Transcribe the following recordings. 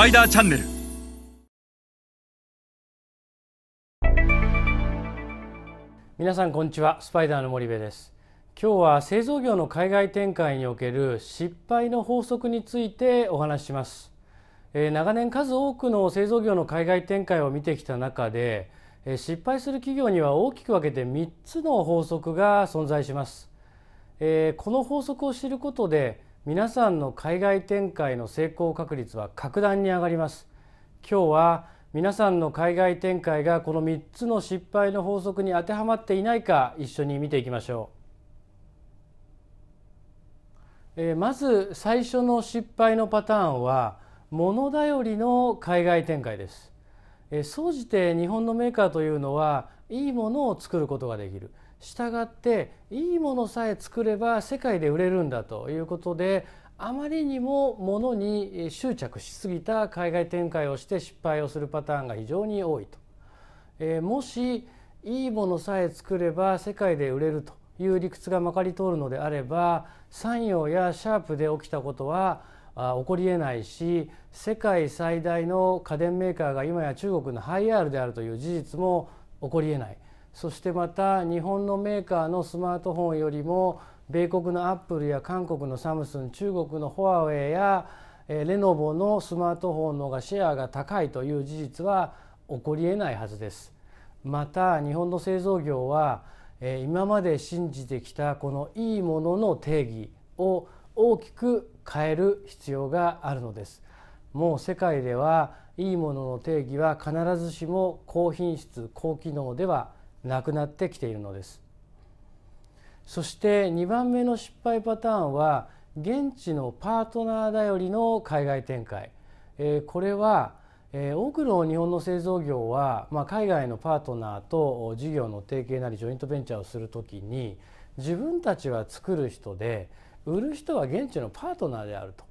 パイダーチャンネル。皆さんこんにちは。スパイダーの森部です。今日は製造業の海外展開における失敗の法則についてお話しします、えー、長年数多くの製造業の海外展開を見てきた中で、えー、失敗する企業には大きく分けて3つの法則が存在します、えー、この法則を知ることで皆さんの海外展開の成功確率は格段に上がります今日は皆さんの海外展開がこの3つの失敗の法則に当てはまっていないか一緒に見ていきましょう。えー、まず最初の失敗のパターンは物頼りの海外展開です。総じて日本のメーカーというのはいいものを作ることができる。したがっていいものさえ作れば世界で売れるんだということであまりにも物に執着しすぎた海外展開をして失敗をするパターンが非常に多いと、えー、もしいいものさえ作れば世界で売れるという理屈がまかり通るのであれば産業やシャープで起きたことは起こりえないし世界最大の家電メーカーが今や中国のハイアールであるという事実も起こりえない。そしてまた日本のメーカーのスマートフォンよりも米国のアップルや韓国のサムスン中国のホワウェイやレノボのスマートフォンの方がシェアが高いという事実は起こりえないはずです。また日本の製造業は今まで信じてきたこのいいものの定義を大きく変える必要があるのです。もう世界ではいいものの定義は必ずしも高品質高機能ではなくなってきているのです。そして2番目の失敗パターンは現地のパートナー頼りの海外展開、えこれは、え多くの日本の製造業は、まあ、海外のパートナーと事業の提携なりジョイントベンチャーをする時に自分たちは作る人で売る人は現地のパートナーであると。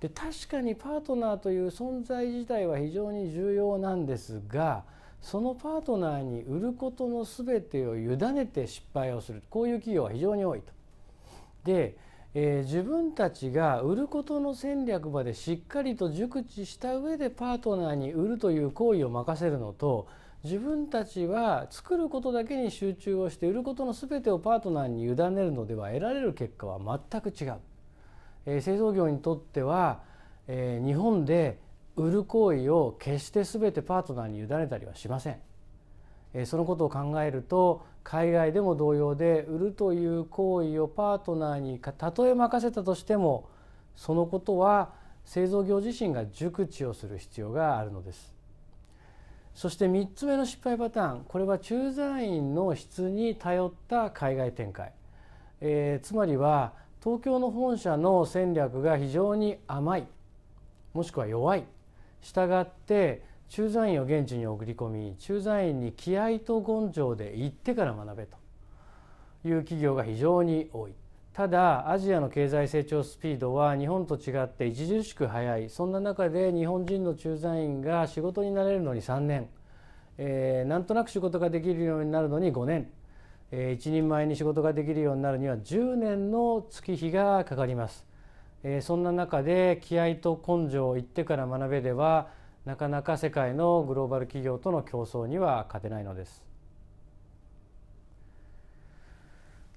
で確かにパートナーという存在自体は非常に重要なんですがそのパートナーに売ることの全てを委ねて失敗をするこういう企業は非常に多いと。で、えー、自分たちが売ることの戦略までしっかりと熟知した上でパートナーに売るという行為を任せるのと自分たちは作ることだけに集中をして売ることの全てをパートナーに委ねるのでは得られる結果は全く違う。えー、製造業にとっては、えー、日本で売る行為を決して全てパートナーに委ねたりはしません。そのことを考えると海外でも同様で売るという行為をパートナーにたとえ任せたとしてもそのことは製造業自身が熟知をする必要があるのです。そして3つ目の失敗パターンこれは駐在員の質に頼った海外展開、えー、つまりは東京の本社の戦略が非常に甘いもしくは弱いしたがって駐在員を現地に送り込み駐在員に気合と根性で行ってから学べという企業が非常に多い。ただアジアの経済成長スピードは日本と違って著しく速い。そんな中で日本人の駐在員が仕事になれるのに3年、えー、なんとなく仕事ができるようになるのに5年、えー、一人前に仕事ができるようになるには10年の月日がかかります。えそんな中で気合と根性を言ってから学べではなかなか世界のグローバル企業との競争には勝てないのです。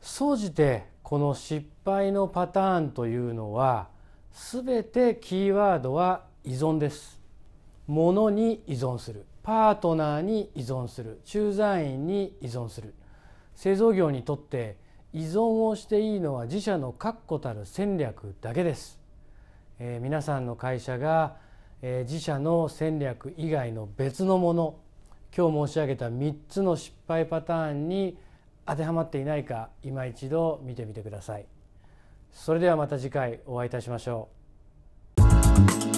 総じてこの失敗のパターンというのは全てキーワードは依存です。物に依存するパートナーに依存する駐在員に依存する製造業にとって依存をしていいのは自社の確固たる戦略だけです、えー、皆さんの会社が、えー、自社の戦略以外の別のもの今日申し上げた3つの失敗パターンに当てはまっていないか今一度見てみてください。それではまた次回お会いいたしましょう。